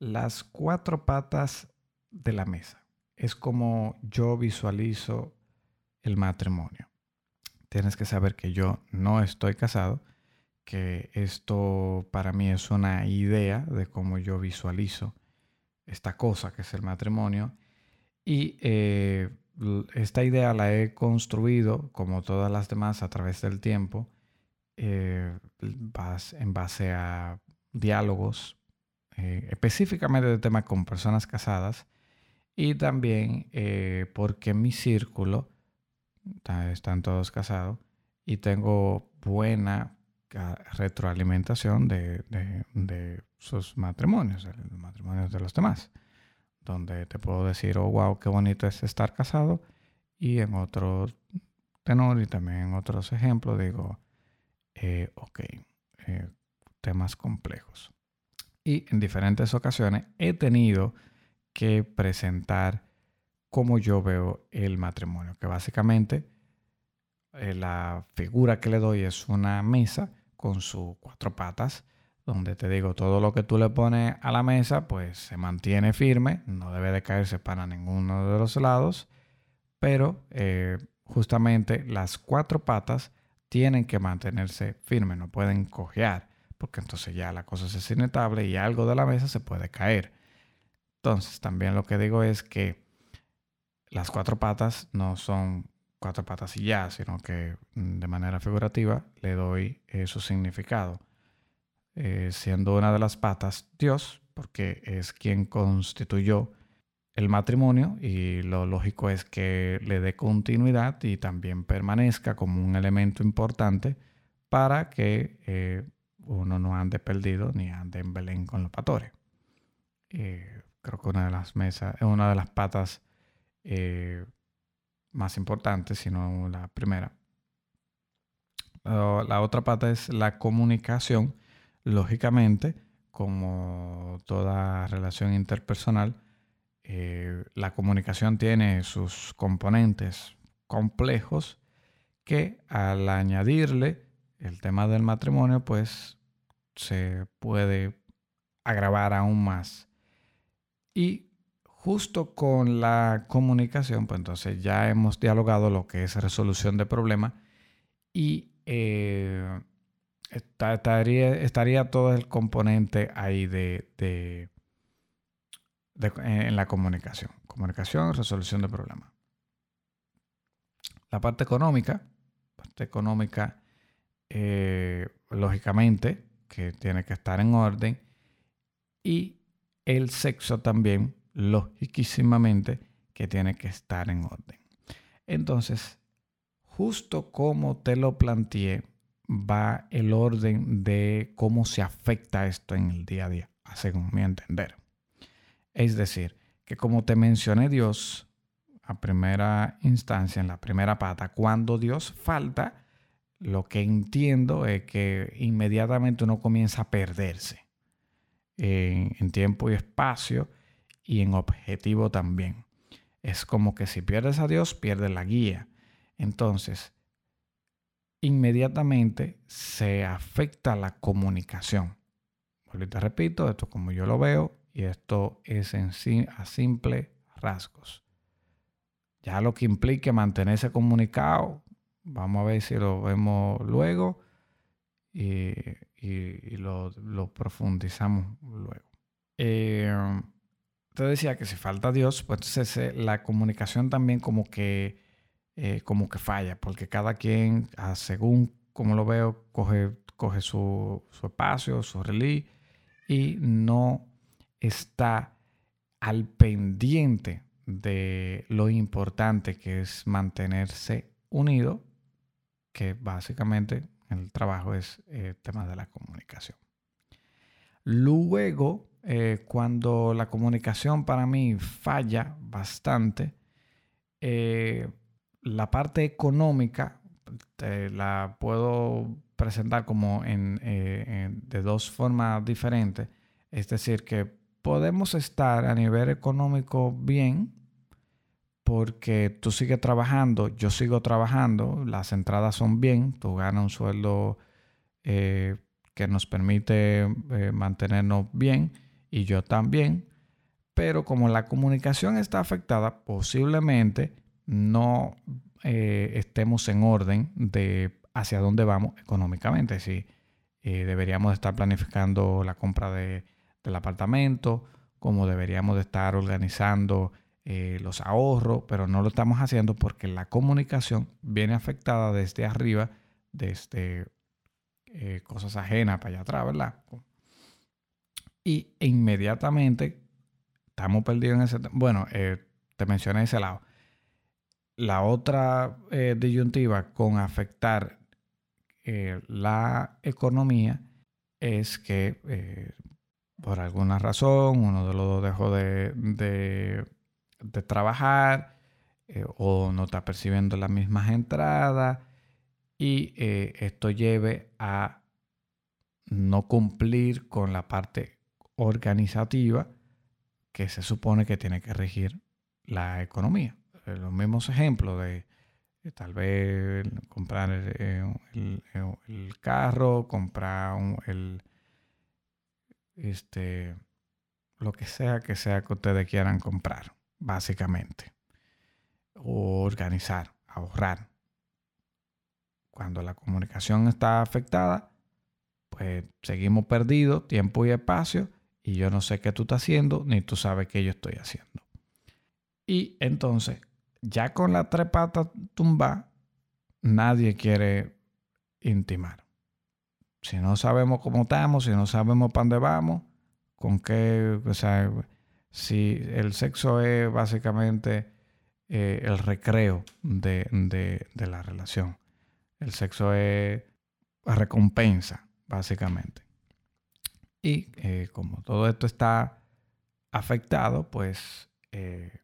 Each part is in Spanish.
las cuatro patas de la mesa. Es como yo visualizo el matrimonio. Tienes que saber que yo no estoy casado, que esto para mí es una idea de cómo yo visualizo esta cosa que es el matrimonio. Y eh, esta idea la he construido, como todas las demás, a través del tiempo, eh, en base a diálogos, eh, específicamente de temas con personas casadas, y también porque mi círculo están todos casados y tengo buena retroalimentación de, de, sus matrimonios, los matrimonios de los demás, donde te puedo decir, oh, wow, qué bonito es estar casado, y en otro tenor y también en otros ejemplos digo, eh, ok, eh, temas complejos. Y en diferentes ocasiones he tenido que presentar cómo yo veo el matrimonio, que básicamente eh, la figura que le doy es una mesa con sus cuatro patas, donde te digo, todo lo que tú le pones a la mesa, pues se mantiene firme, no debe de caerse para ninguno de los lados, pero eh, justamente las cuatro patas tienen que mantenerse firmes, no pueden cojear, porque entonces ya la cosa es inestable y algo de la mesa se puede caer. Entonces, también lo que digo es que las cuatro patas no son cuatro patas y ya, sino que mm, de manera figurativa le doy eh, su significado. Eh, siendo una de las patas Dios, porque es quien constituyó el matrimonio y lo lógico es que le dé continuidad y también permanezca como un elemento importante para que eh, uno no ande perdido ni ande en Belén con los patores. creo que una de las mesas, una de las patas eh, más importante, sino la primera. La, otra pata es la comunicación. Lógicamente, como toda relación interpersonal, eh, la comunicación tiene sus componentes complejos que al añadirle el tema del matrimonio, pues se puede agravar aún más. Y justo con la comunicación, pues entonces ya hemos dialogado lo que es resolución de problemas y eh, estaría, todo el componente ahí de, en la comunicación. Comunicación, resolución de problemas. La parte económica, parte económica, eh, lógicamente, que tiene que estar en orden. Y el sexo también, lógicamente que tiene que estar en orden. Entonces, justo como te lo planteé, va el orden de cómo se afecta esto en el día a día, según mi entender. Es decir, que como te mencioné Dios a primera instancia, en la primera pata, cuando Dios falta, lo que entiendo es que inmediatamente uno comienza a perderse en, en tiempo y espacio y en objetivo también. Es como que si pierdes a Dios, pierdes la guía. Entonces, inmediatamente se afecta la comunicación. Ahorita repito, esto como yo lo veo y esto es en sí a simple rasgos. Ya lo que implique mantenerse comunicado, vamos a ver si lo vemos luego y, lo, profundizamos luego. Eh, te decía que si falta Dios, pues entonces eh, la comunicación también como que, eh, como que falla, porque cada quien, ah, según como lo veo, coge, coge su, espacio, su religión y no está al pendiente de lo importante que es mantenerse unido, que básicamente el trabajo es eh, tema de la comunicación. Luego, eh, cuando la comunicación para mí falla bastante, eh, la parte económica la puedo presentar como eh, de dos formas diferentes. Es decir, que podemos estar a nivel económico bien porque tú sigues trabajando, yo sigo trabajando, las entradas son bien, tú ganas un sueldo que nos permite mantenernos bien y yo también, pero como la comunicación está afectada, posiblemente no eh, estemos en orden de hacia dónde vamos económicamente. Si eh, deberíamos estar planificando la compra de, del apartamento, como deberíamos de estar organizando eh, los ahorros, pero no lo estamos haciendo porque la comunicación viene afectada desde arriba, desde cosas ajenas para allá atrás, ¿verdad? Y inmediatamente estamos perdidos en ese... Bueno, te mencioné ese lado la otra eh, disyuntiva con afectar eh, la economía es que eh, por alguna razón uno de los dos dejó de, de trabajar o no está percibiendo las mismas entradas y esto lleve a no cumplir con la parte organizativa que se supone que tiene que regir la economía. Eh, los mismos ejemplos de eh, tal vez comprar el, carro, comprar el, este, lo que sea que sea que ustedes quieran comprar, básicamente. Organizar, ahorrar. Cuando la comunicación está afectada, pues seguimos perdidos tiempo y espacio y yo no sé qué tú estás haciendo, ni tú sabes qué yo estoy haciendo. Y entonces ya con la tres patas tumba, nadie quiere intimar. Si no sabemos cómo estamos, si no sabemos para dónde vamos, con qué, si el sexo es básicamente eh, el recreo de, la relación. El sexo es recompensa, básicamente. Y eh, como todo esto está afectado, pues eh,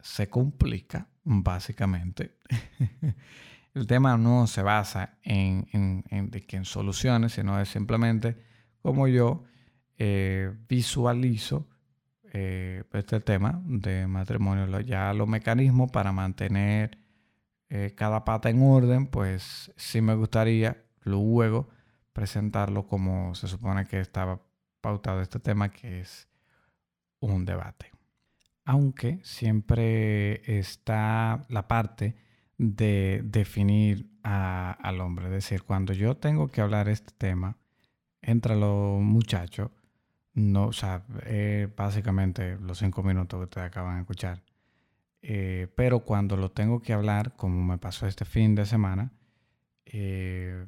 se complica, básicamente. el tema no se basa en, en, que en soluciones, sino es simplemente como yo visualizo eh, este tema de matrimonio, ya los mecanismos para mantener eh, cada pata en orden, pues sí me gustaría luego presentarlo como se supone que estaba pautado este tema, que es un debate aunque siempre está la parte de definir al hombre. Es decir, cuando yo tengo que hablar este tema, entra los muchachos, no, o sea, básicamente los cinco minutos que ustedes acaban de escuchar. Eh, pero cuando lo tengo que hablar, como me pasó este fin de semana, eh,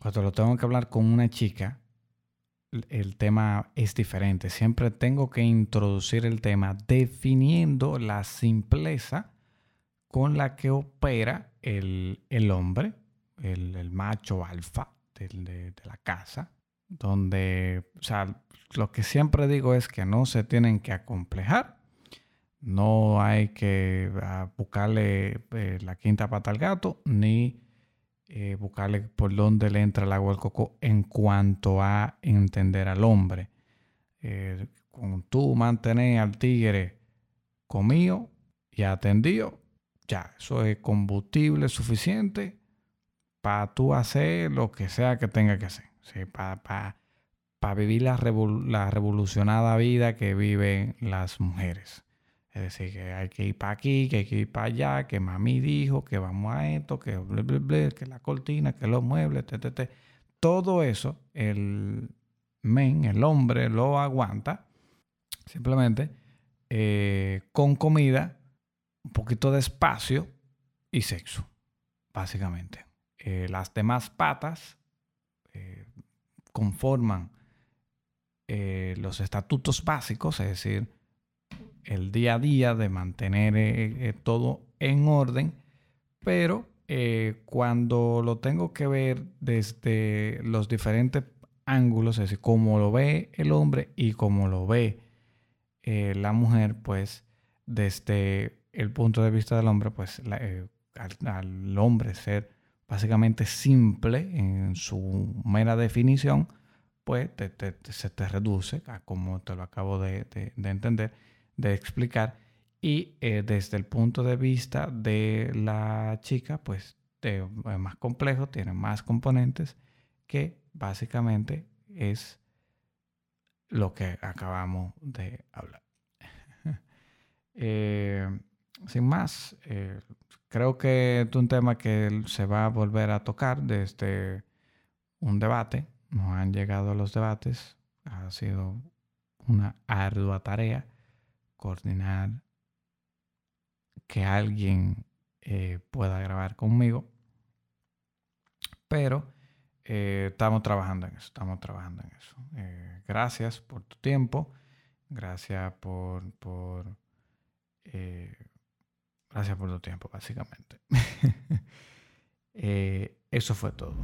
cuando lo tengo que hablar con una chica, el tema es diferente. Siempre tengo que introducir el tema definiendo la simpleza con la que opera el, hombre, el, macho alfa de, la casa, donde, o sea, lo que siempre digo es que no se tienen que acomplejar, no hay que ah, buscarle eh, la quinta pata al gato, ni eh, buscarle por dónde le entra el agua al coco en cuanto a entender al hombre. Eh, con tú mantener al tigre comido y atendido, ya, eso es combustible suficiente para tú hacer lo que sea que tenga que hacer. Para vivir la, la revolucionada vida que viven las mujeres. Es decir, que hay que ir para aquí, que hay que ir para allá, que mami dijo, que vamos a esto, que que la cortina, que los muebles, Todo eso el men, el hombre, lo aguanta simplemente eh, con comida, un poquito de espacio y sexo, básicamente. Eh, las demás patas conforman los estatutos básicos, es decir, el día a día de mantener eh, eh, todo en orden, pero eh, cuando lo tengo que ver desde los diferentes ángulos, es decir, cómo lo ve el hombre y cómo lo ve la mujer, pues desde el punto de vista del hombre, pues al, hombre ser básicamente simple en su mera definición, pues se te reduce, como te lo acabo de entender, de explicar. Y eh, desde el punto de vista de la chica, pues es más complejo, tiene más componentes que básicamente es lo que acabamos de hablar. Eh, sin más, eh, creo que es un tema que se va a volver a tocar desde un debate. Nos han llegado los debates. Ha sido una ardua tarea coordinar que alguien eh, pueda grabar conmigo. Pero eh, estamos trabajando en eso, estamos trabajando en eso. Eh, gracias por tu tiempo, gracias por, por gracias por tu tiempo, básicamente. eso fue todo.